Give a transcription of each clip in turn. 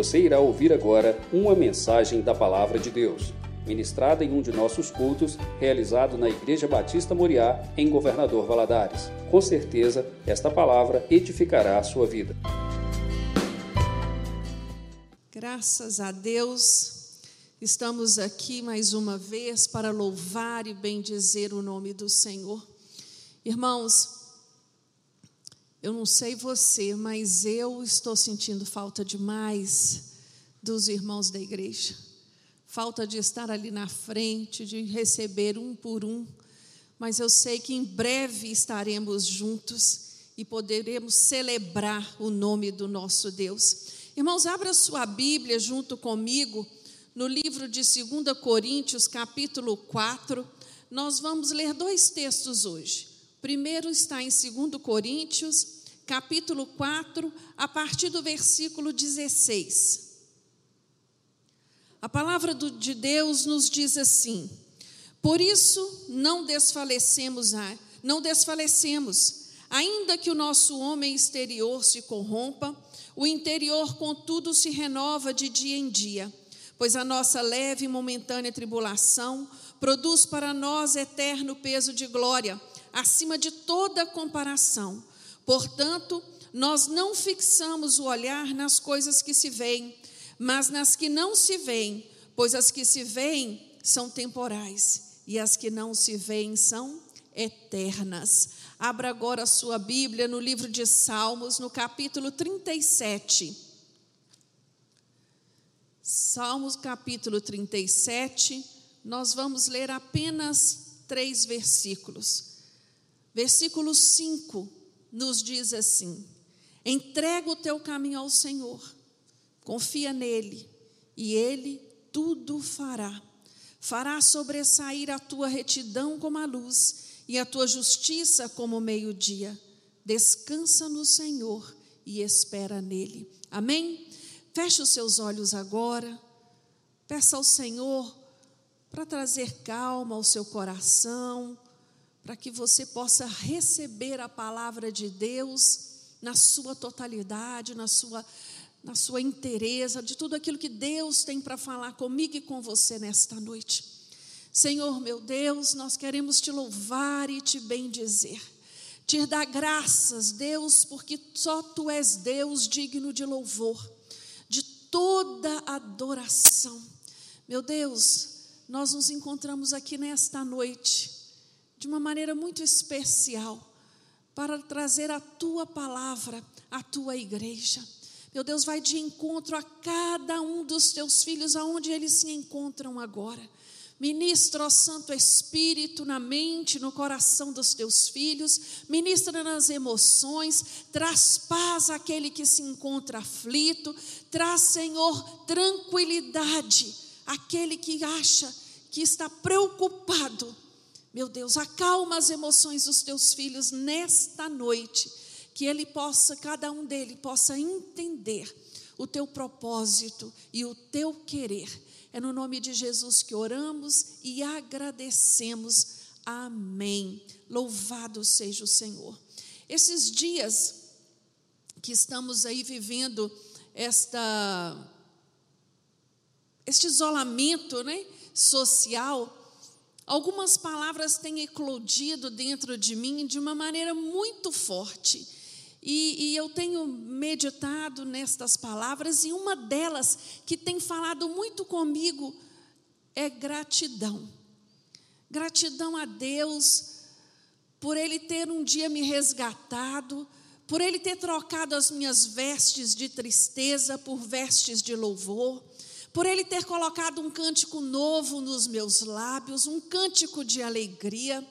Você irá ouvir agora uma mensagem da Palavra de Deus, ministrada em um de nossos cultos, realizado na Igreja Batista Moriá, em Governador Valadares. Com certeza, esta palavra edificará a sua vida. Graças a Deus, estamos aqui mais uma vez para louvar e bendizer o nome do Senhor. Irmãos, eu não sei você, mas eu estou sentindo falta demais dos irmãos da igreja. Falta de estar ali na frente, de receber um por um. Mas eu sei que em breve estaremos juntos e poderemos celebrar o nome do nosso Deus. Irmãos, abra sua Bíblia junto comigo no livro de 2 Coríntios, capítulo 4. Nós vamos ler dois textos hoje. Primeiro está em 2 Coríntios, capítulo 4, a partir do versículo 16. A palavra de Deus nos diz assim: Por isso não desfalecemos, não desfalecemos, ainda que o nosso homem exterior se corrompa, o interior, contudo, se renova de dia em dia, pois a nossa leve e momentânea tribulação produz para nós eterno peso de glória acima de toda comparação. Portanto, nós não fixamos o olhar nas coisas que se veem, mas nas que não se veem, pois as que se veem são temporais e as que não se veem são eternas. Abra agora a sua Bíblia no livro de Salmos, no capítulo 37. Salmos, capítulo 37, nós vamos ler apenas três versículos. Versículo 5 nos diz assim: entrega o teu caminho ao Senhor, confia nele, e ele tudo fará. Fará sobressair a tua retidão como a luz e a tua justiça como o meio-dia. Descansa no Senhor e espera nele. Amém? Feche os seus olhos agora. Peça ao Senhor para trazer calma ao seu coração para que você possa receber a palavra de Deus na sua totalidade, na sua na sua inteireza, de tudo aquilo que Deus tem para falar comigo e com você nesta noite. Senhor meu Deus, nós queremos te louvar e te bendizer. Te dar graças, Deus, porque só tu és Deus digno de louvor, de toda adoração. Meu Deus, nós nos encontramos aqui nesta noite de uma maneira muito especial para trazer a tua palavra à tua igreja. Meu Deus, vai de encontro a cada um dos teus filhos, aonde eles se encontram agora. Ministra, ó Santo Espírito, na mente, no coração dos teus filhos, ministra nas emoções, traz paz àquele que se encontra aflito, traz, Senhor, tranquilidade àquele que acha que está preocupado meu Deus, acalma as emoções dos teus filhos nesta noite, que ele possa, cada um deles possa entender o teu propósito e o teu querer. É no nome de Jesus que oramos e agradecemos. Amém. Louvado seja o Senhor. Esses dias que estamos aí vivendo esta este isolamento, né, social, algumas palavras têm eclodido dentro de mim de uma maneira muito forte. E, e, eu tenho meditado nestas palavras, e uma delas que tem falado muito comigo é gratidão. Gratidão a Deus por Ele ter um dia me resgatado, por Ele ter trocado as minhas vestes de tristeza por vestes de louvor por Ele ter colocado um cântico novo nos meus lábios, um cântico de alegria,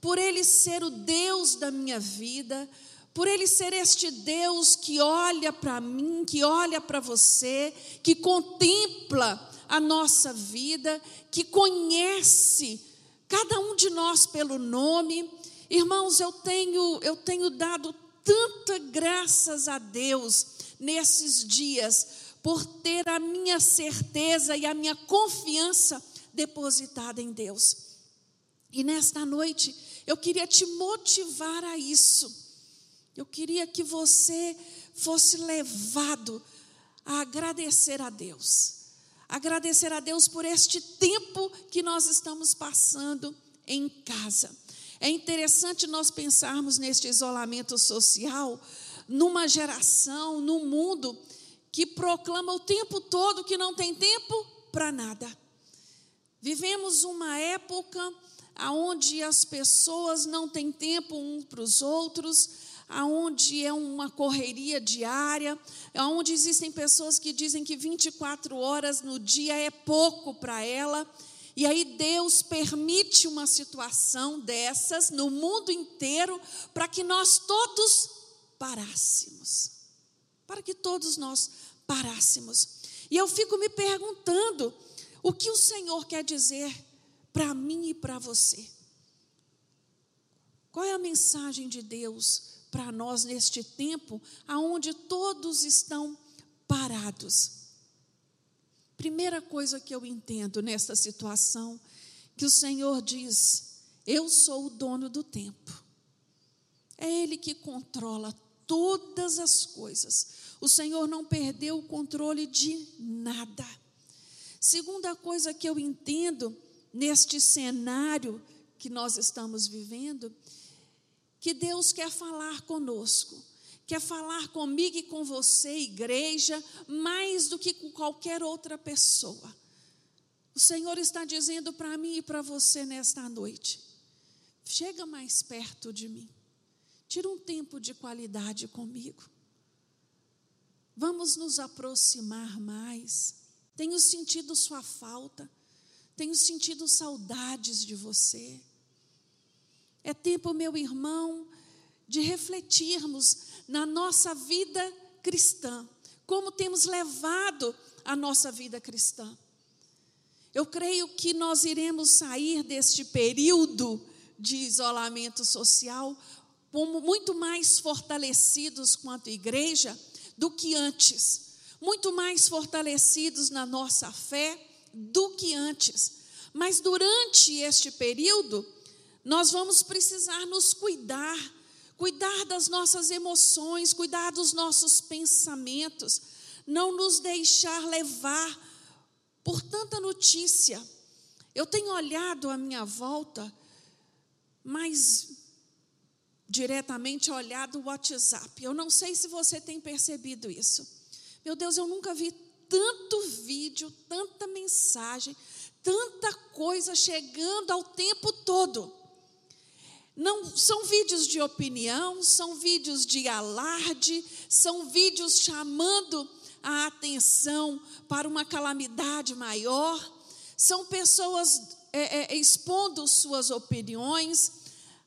por Ele ser o Deus da minha vida, por Ele ser este Deus que olha para mim, que olha para você, que contempla a nossa vida, que conhece cada um de nós pelo nome. Irmãos, eu tenho, eu tenho dado tanta graças a Deus nesses dias por ter a minha certeza e a minha confiança depositada em Deus. E nesta noite, eu queria te motivar a isso. Eu queria que você fosse levado a agradecer a Deus. Agradecer a Deus por este tempo que nós estamos passando em casa. É interessante nós pensarmos neste isolamento social, numa geração, num mundo que proclama o tempo todo que não tem tempo para nada. Vivemos uma época onde as pessoas não têm tempo uns para os outros, aonde é uma correria diária, aonde existem pessoas que dizem que 24 horas no dia é pouco para ela. E aí Deus permite uma situação dessas no mundo inteiro para que nós todos parássemos. Para que todos nós parássemos. E eu fico me perguntando o que o Senhor quer dizer para mim e para você. Qual é a mensagem de Deus para nós neste tempo aonde todos estão parados? Primeira coisa que eu entendo nessa situação, que o Senhor diz: Eu sou o dono do tempo. É Ele que controla todas as coisas. O Senhor não perdeu o controle de nada. Segunda coisa que eu entendo neste cenário que nós estamos vivendo, que Deus quer falar conosco, quer falar comigo e com você, igreja, mais do que com qualquer outra pessoa. O Senhor está dizendo para mim e para você nesta noite: chega mais perto de mim, tira um tempo de qualidade comigo. Vamos nos aproximar mais. Tenho sentido sua falta, tenho sentido saudades de você. É tempo, meu irmão, de refletirmos na nossa vida cristã, como temos levado a nossa vida cristã. Eu creio que nós iremos sair deste período de isolamento social muito mais fortalecidos quanto igreja do que antes, muito mais fortalecidos na nossa fé do que antes. Mas durante este período, nós vamos precisar nos cuidar, cuidar das nossas emoções, cuidar dos nossos pensamentos, não nos deixar levar por tanta notícia. Eu tenho olhado à minha volta, mas diretamente olhado o WhatsApp. Eu não sei se você tem percebido isso. Meu Deus, eu nunca vi tanto vídeo, tanta mensagem, tanta coisa chegando ao tempo todo. Não são vídeos de opinião, são vídeos de alarde, são vídeos chamando a atenção para uma calamidade maior, são pessoas é, é, expondo suas opiniões,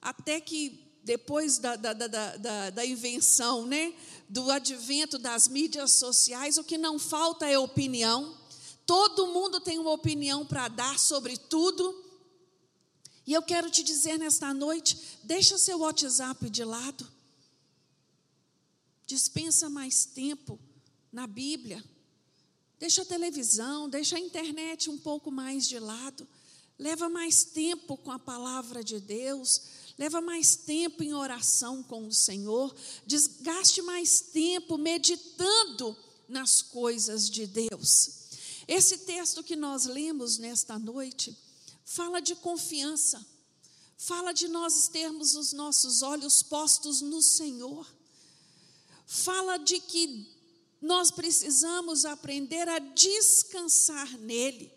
até que depois da, da, da, da, invenção, né, do advento das mídias sociais, o que não falta é opinião. Todo mundo tem uma opinião para dar sobre tudo. E eu quero te dizer nesta noite: deixa seu WhatsApp de lado. Dispensa mais tempo na Bíblia. Deixa a televisão, deixa a internet um pouco mais de lado. Leva mais tempo com a palavra de Deus. Leva mais tempo em oração com o Senhor. Desgaste mais tempo meditando nas coisas de Deus. Esse texto que nós lemos nesta noite fala de confiança, fala de nós termos os nossos olhos postos no Senhor, fala de que nós precisamos aprender a descansar nele.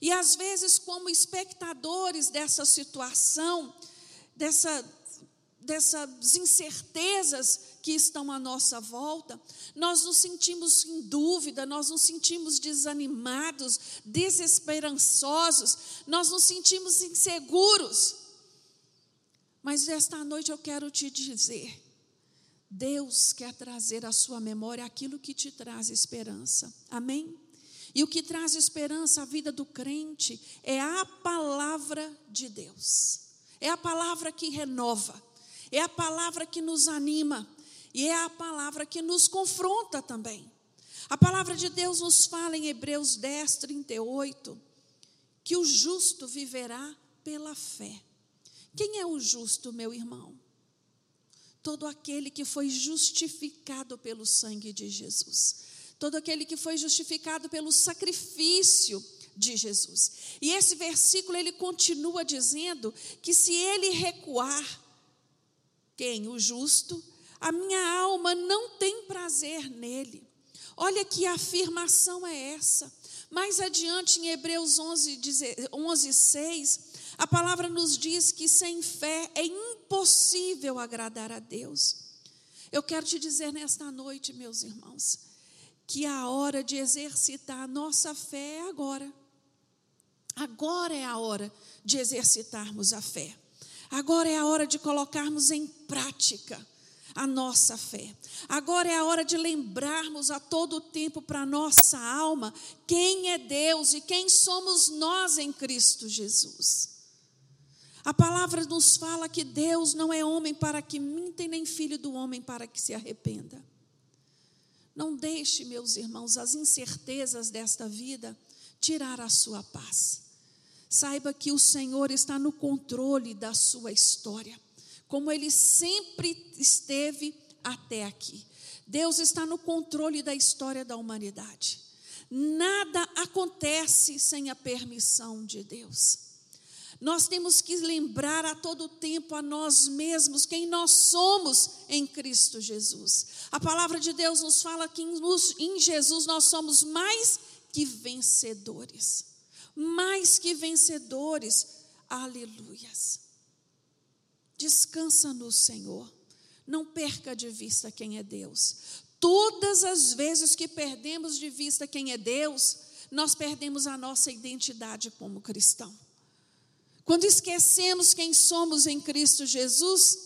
E às vezes, como espectadores dessa situação, dessa, dessas incertezas que estão à nossa volta, nós nos sentimos em dúvida, nós nos sentimos desanimados, desesperançosos, nós nos sentimos inseguros. Mas esta noite eu quero te dizer: Deus quer trazer à sua memória aquilo que te traz esperança. Amém? E o que traz esperança à vida do crente é a palavra de Deus. É a palavra que renova, é a palavra que nos anima, e é a palavra que nos confronta também. A palavra de Deus nos fala em Hebreus 10, 38, que o justo viverá pela fé. Quem é o justo, meu irmão? Todo aquele que foi justificado pelo sangue de Jesus. todo aquele que foi justificado pelo sacrifício de Jesus. E esse versículo ele continua dizendo que se ele recuar, quem? O justo, a minha alma não tem prazer nele. Olha que afirmação é essa. Mais adiante, em Hebreus 11, 11 6, a palavra nos diz que sem fé é impossível agradar a Deus. Eu quero te dizer nesta noite, meus irmãos, que a hora de exercitar a nossa fé é agora. Agora é a hora de exercitarmos a fé. Agora é a hora de colocarmos em prática a nossa fé. Agora é a hora de lembrarmos a todo tempo para a nossa alma quem é Deus e quem somos nós em Cristo Jesus. A palavra nos fala que Deus não é homem para que minta nem filho do homem para que se arrependa. Não deixe, meus irmãos, as incertezas desta vida tirar a sua paz. Saiba que o Senhor está no controle da sua história, como ele sempre esteve até aqui. Deus está no controle da história da humanidade. Nada acontece sem a permissão de Deus. Nós temos que lembrar a todo tempo a nós mesmos quem nós somos em Cristo Jesus. A palavra de Deus nos fala que em Jesus nós somos mais que vencedores mais que vencedores. Aleluias. Descansa no Senhor. Não perca de vista quem é Deus. Todas as vezes que perdemos de vista quem é Deus, nós perdemos a nossa identidade como cristão. Quando esquecemos quem somos em Cristo Jesus,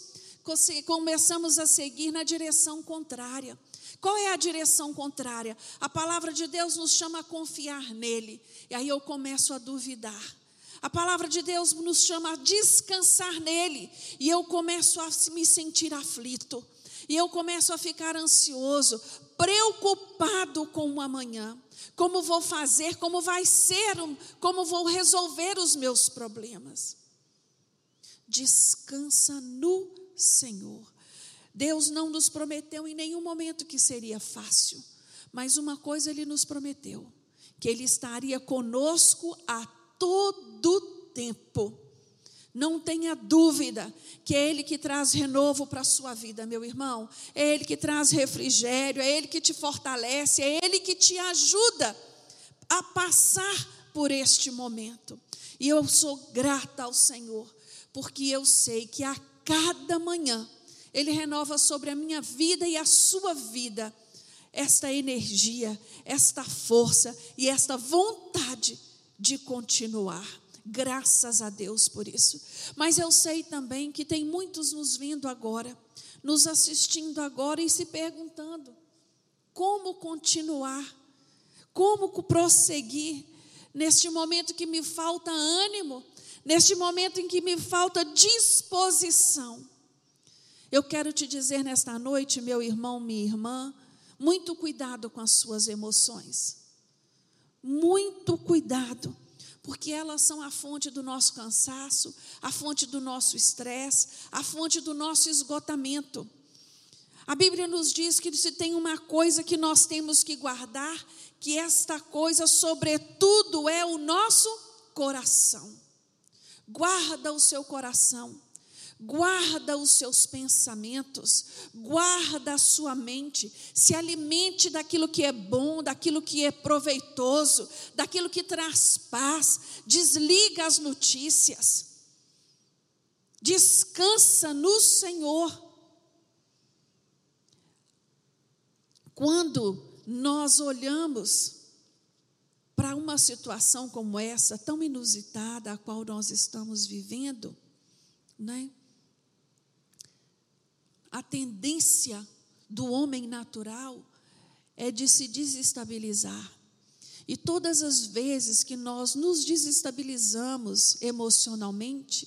começamos a seguir na direção contrária. Qual é a direção contrária? A palavra de Deus nos chama a confiar nele. E aí eu começo a duvidar. A palavra de Deus nos chama a descansar nele. E eu começo a me sentir aflito. E eu começo a ficar ansioso, preocupado com o amanhã. Como vou fazer, como vai ser, como vou resolver os meus problemas. Descansa no Senhor. Deus não nos prometeu em nenhum momento que seria fácil, mas uma coisa Ele nos prometeu: que Ele estaria conosco a todo tempo. Não tenha dúvida que é Ele que traz renovo para a sua vida, meu irmão. É Ele que traz refrigério, é Ele que te fortalece, é Ele que te ajuda a passar por este momento. E eu sou grata ao Senhor, porque eu sei que a cada manhã ele renova sobre a minha vida e a sua vida esta energia, esta força e esta vontade de continuar. Graças a Deus por isso. Mas eu sei também que tem muitos nos vendo agora, nos assistindo agora e se perguntando: como continuar? Como prosseguir neste momento que me falta ânimo, neste momento em que me falta disposição? Eu quero te dizer nesta noite, meu irmão, minha irmã, muito cuidado com as suas emoções. Muito cuidado, porque elas são a fonte do nosso cansaço, a fonte do nosso estresse, a fonte do nosso esgotamento. A Bíblia nos diz que se tem uma coisa que nós temos que guardar, que esta coisa, sobretudo, é o nosso coração. Guarda o seu coração guarda os seus pensamentos, guarda a sua mente, se alimente daquilo que é bom, daquilo que é proveitoso, daquilo que traz paz, desliga as notícias, descansa no Senhor. Quando nós olhamos para uma situação como essa, tão inusitada, a qual nós estamos vivendo, né? A tendência do homem natural é de se desestabilizar. E todas as vezes que nós nos desestabilizamos emocionalmente,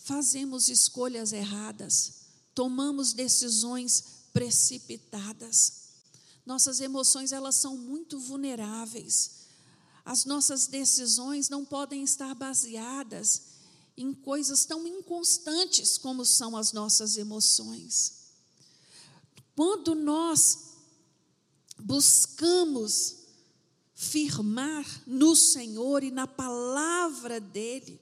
fazemos escolhas erradas, tomamos decisões precipitadas. Nossas emoções, elas são muito vulneráveis. As nossas decisões não podem estar baseadas em coisas tão inconstantes como são as nossas emoções. Quando nós buscamos firmar no Senhor e na palavra dEle,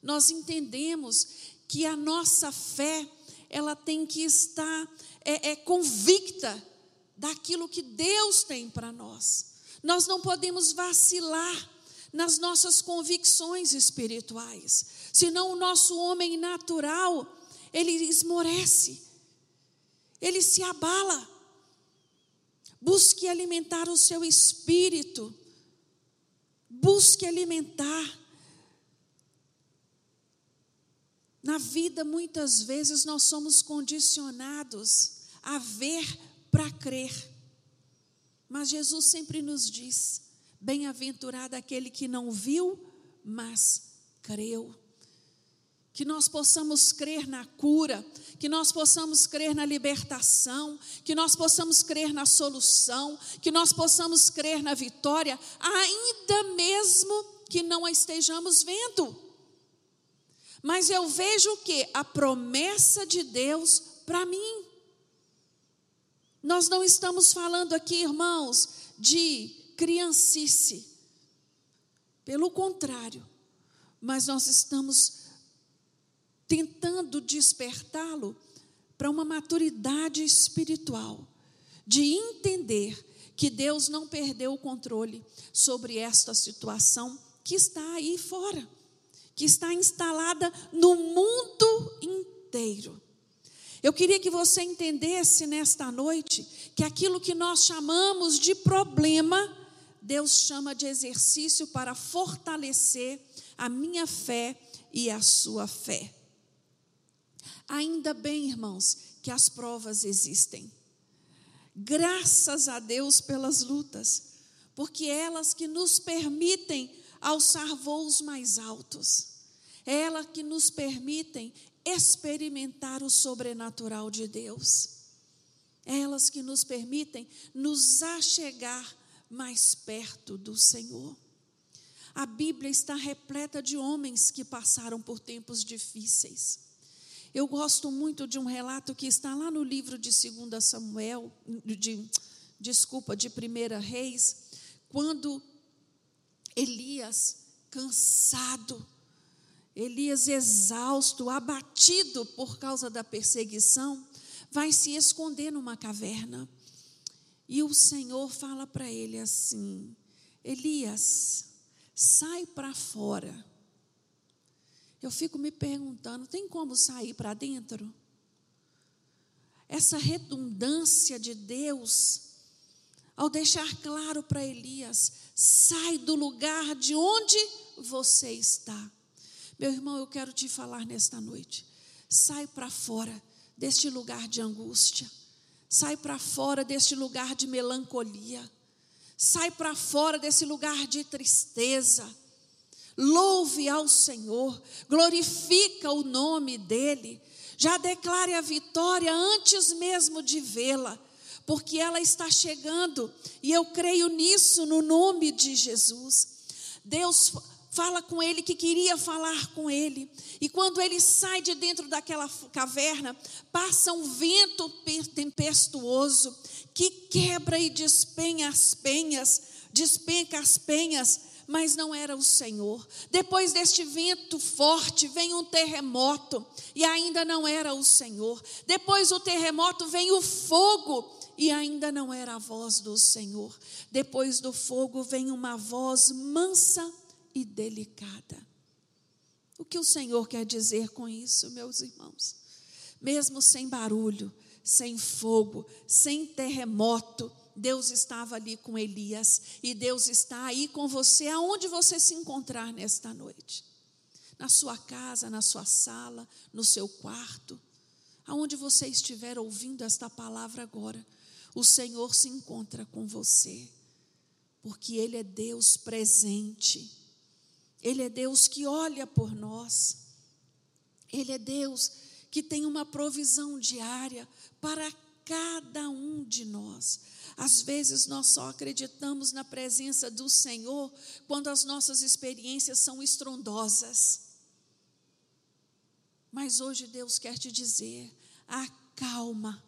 nós entendemos que a nossa fé, ela tem que estar é, é convicta daquilo que Deus tem para nós. Nós não podemos vacilar nas nossas convicções espirituais, senão o nosso homem natural, ele esmorece, ele se abala. Busque alimentar o seu espírito, busque alimentar. Na vida, muitas vezes, nós somos condicionados a ver para crer. Mas Jesus sempre nos diz: bem-aventurado aquele que não viu, mas creu. Que nós possamos crer na cura, que nós possamos crer na libertação, que nós possamos crer na solução, que nós possamos crer na vitória, ainda mesmo que não a estejamos vendo. Mas eu vejo o que? A promessa de Deus para mim. Nós não estamos falando aqui, irmãos, de criancice. Pelo contrário, mas nós estamos tentando despertá-lo para uma maturidade espiritual, de entender que Deus não perdeu o controle sobre esta situação que está aí fora, que está instalada no mundo inteiro. Eu queria que você entendesse nesta noite que aquilo que nós chamamos de problema, Deus chama de exercício para fortalecer a minha fé e a sua fé. Ainda bem, irmãos, que as provas existem. Graças a Deus pelas lutas, porque é elas que nos permitem alçar voos mais altos. É elas que nos permitem experimentar o sobrenatural de Deus. Elas que nos permitem nos achegar mais perto do Senhor. A Bíblia está repleta de homens que passaram por tempos difíceis. Eu gosto muito de um relato que está lá no livro de 2 Samuel, de, desculpa, de 1 Reis, quando Elias, cansado, Elias, exausto, abatido por causa da perseguição, vai se esconder numa caverna. E o Senhor fala para ele assim: Elias, sai para fora. Eu fico me perguntando: tem como sair para dentro? Essa redundância de Deus, ao deixar claro para Elias: sai do lugar de onde você está. Meu irmão, eu quero te falar nesta noite. Sai para fora deste lugar de angústia. Sai para fora deste lugar de melancolia. Sai para fora desse lugar de tristeza. Louve ao Senhor, glorifica o nome dEle. Já declare a vitória antes mesmo de vê-la, porque ela está chegando e eu creio nisso no nome de Jesus. Deus fala com ele que queria falar com ele. E quando ele sai de dentro daquela caverna, passa um vento tempestuoso que quebra e despenha as penhas, despenca as penhas, mas não era o Senhor. Depois deste vento forte, vem um terremoto, e ainda não era o Senhor. Depois do terremoto, vem o fogo, e ainda não era a voz do Senhor. Depois do fogo, vem uma voz mansa e delicada. O que o Senhor quer dizer com isso, meus irmãos? Mesmo sem barulho, sem fogo, sem terremoto, Deus estava ali com Elias e Deus está aí com você aonde você se encontrar nesta noite. Na sua casa, na sua sala, no seu quarto, aonde você estiver ouvindo esta palavra agora, o Senhor se encontra com você, porque Ele é Deus presente. Ele é Deus que olha por nós. Ele é Deus que tem uma provisão diária para cada um de nós. Às vezes nós só acreditamos na presença do Senhor quando as nossas experiências são estrondosas. Mas hoje Deus quer te dizer: acalma,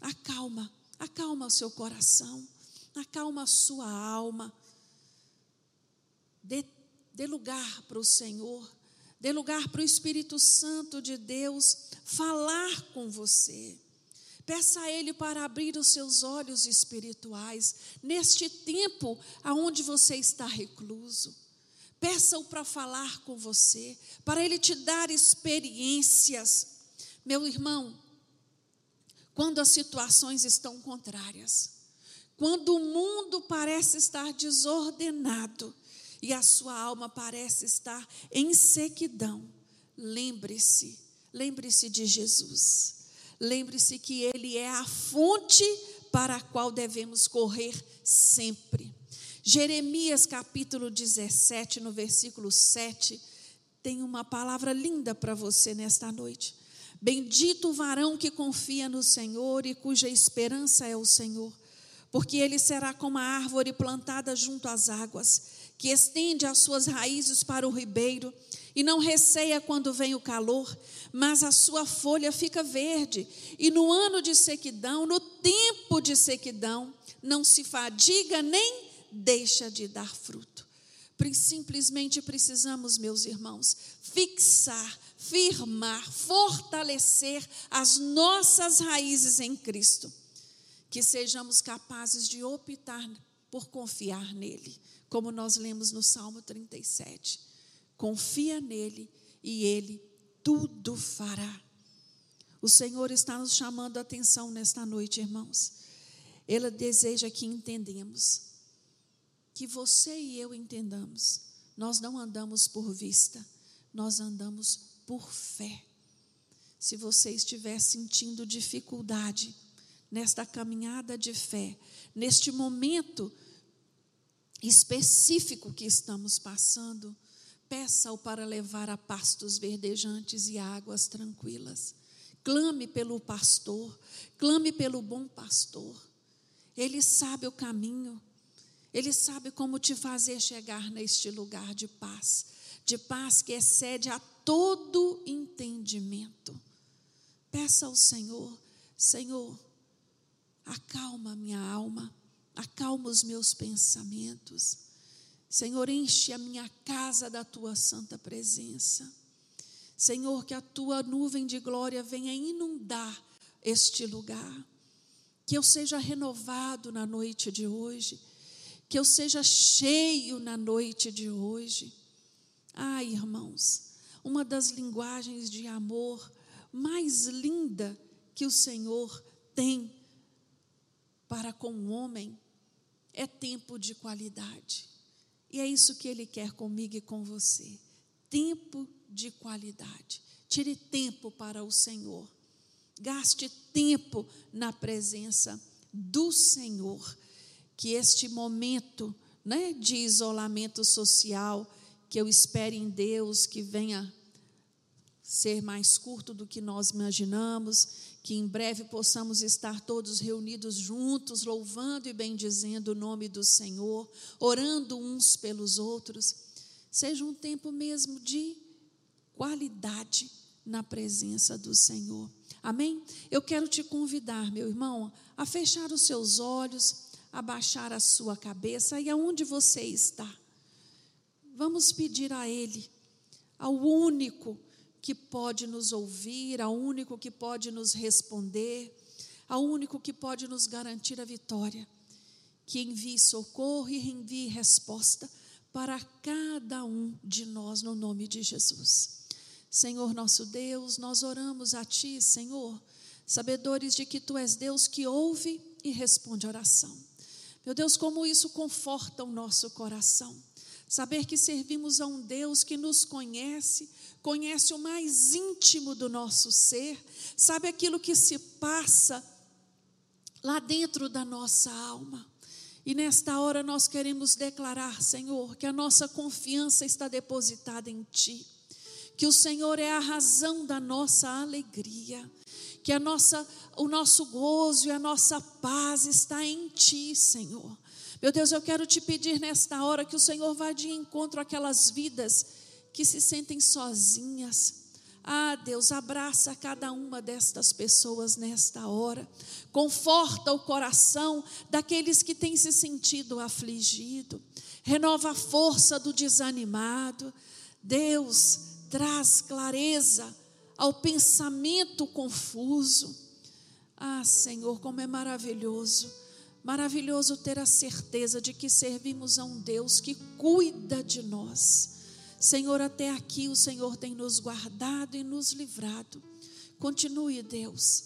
acalma, acalma o seu coração. acalma a sua alma. Dê, dê lugar para o Senhor, dê lugar para o Espírito Santo de Deus falar com você. Peça a Ele para abrir os seus olhos espirituais neste tempo aonde você está recluso. Peça-o para falar com você, para Ele te dar experiências. Meu irmão, quando as situações estão contrárias, quando o mundo parece estar desordenado e a sua alma parece estar em sequidão, lembre-se, lembre-se de Jesus. Lembre-se que Ele é a fonte para a qual devemos correr sempre. Jeremias capítulo 17, no versículo 7, tem uma palavra linda para você nesta noite. Bendito o varão que confia no Senhor e cuja esperança é o Senhor, porque ele será como a árvore plantada junto às águas, que estende as suas raízes para o ribeiro e não receia quando vem o calor, mas a sua folha fica verde, e no ano de sequidão, no tempo de sequidão, não se fadiga nem deixa de dar fruto. Simplesmente precisamos, meus irmãos, fixar, firmar, fortalecer as nossas raízes em Cristo, que sejamos capazes de optar por confiar nele, como nós lemos no Salmo 37. Confia nele e ele tudo fará. O Senhor está nos chamando a atenção nesta noite, irmãos. Ele deseja que entendemos, que você e eu entendamos. Nós não andamos por vista, nós andamos por fé. Se você estiver sentindo dificuldade nesta caminhada de fé, neste momento específico que estamos passando, Peça-o para levar a pastos verdejantes e águas tranquilas. Clame pelo pastor, clame pelo bom pastor. Ele sabe o caminho, ele sabe como te fazer chegar neste lugar de paz, de paz que excede a todo entendimento. Peça ao Senhor, Senhor, acalma minha alma, acalma os meus pensamentos Senhor, enche a minha casa da tua santa presença. Senhor, que a tua nuvem de glória venha inundar este lugar. Que eu seja renovado na noite de hoje. Que eu seja cheio na noite de hoje. Ai, irmãos, uma das linguagens de amor mais linda que o Senhor tem para com o homem é tempo de qualidade. E é isso que Ele quer comigo e com você. Tempo de qualidade. Tire tempo para o Senhor. Gaste tempo na presença do Senhor. Que este momento né, de isolamento social, que eu espere em Deus que venha ser mais curto do que nós imaginamos, que em breve possamos estar todos reunidos juntos, louvando e bendizendo o nome do Senhor, orando uns pelos outros. Seja um tempo mesmo de qualidade na presença do Senhor. Amém? Eu quero te convidar, meu irmão, a fechar os seus olhos, a baixar a sua cabeça e aonde você está. Vamos pedir a Ele, ao único que pode nos ouvir, ao único que pode nos responder, ao único que pode nos garantir a vitória, que envie socorro e envie resposta para cada um de nós, no nome de Jesus. Senhor nosso Deus, nós oramos a Ti, Senhor, sabedores de que Tu és Deus que ouve e responde oração. Meu Deus, como isso conforta o nosso coração. Saber que servimos a um Deus que nos conhece, conhece o mais íntimo do nosso ser, sabe aquilo que se passa lá dentro da nossa alma. E nesta hora nós queremos declarar, Senhor, que a nossa confiança está depositada em Ti, que o Senhor é a razão da nossa alegria, que a nossa, o nosso gozo e a nossa paz está em Ti, Senhor. Meu Deus, eu quero te pedir nesta hora que o Senhor vá de encontro àquelas vidas que se sentem sozinhas, Ah, Deus, abraça cada uma destas pessoas nesta hora. Conforta o coração daqueles que têm se sentido afligido. Renova a força do desanimado. Deus, traz clareza ao pensamento confuso. Ah, Senhor, como é maravilhoso. Maravilhoso ter a certeza de que servimos a um Deus que cuida de nós Senhor, até aqui o Senhor tem nos guardado e nos livrado. Continue, Deus,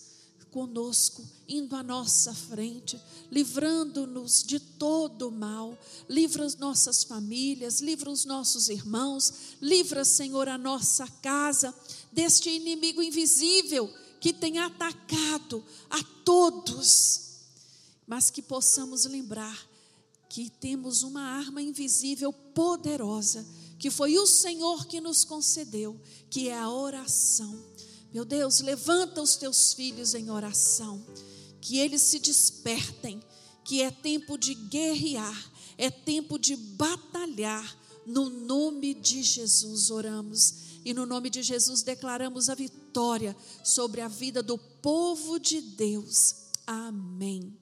conosco, indo à nossa frente, livrando-nos de todo o mal. Livra as nossas famílias, livra os nossos irmãos, livra, Senhor, a nossa casa deste inimigo invisível que tem atacado a todos. Mas que possamos lembrar que temos uma arma invisível poderosa que foi o Senhor que nos concedeu, que é a oração. Meu Deus, levanta os teus filhos em oração, que eles se despertem, que é tempo de guerrear, é tempo de batalhar. No nome de Jesus oramos e no nome de Jesus declaramos a vitória sobre a vida do povo de Deus. Amém.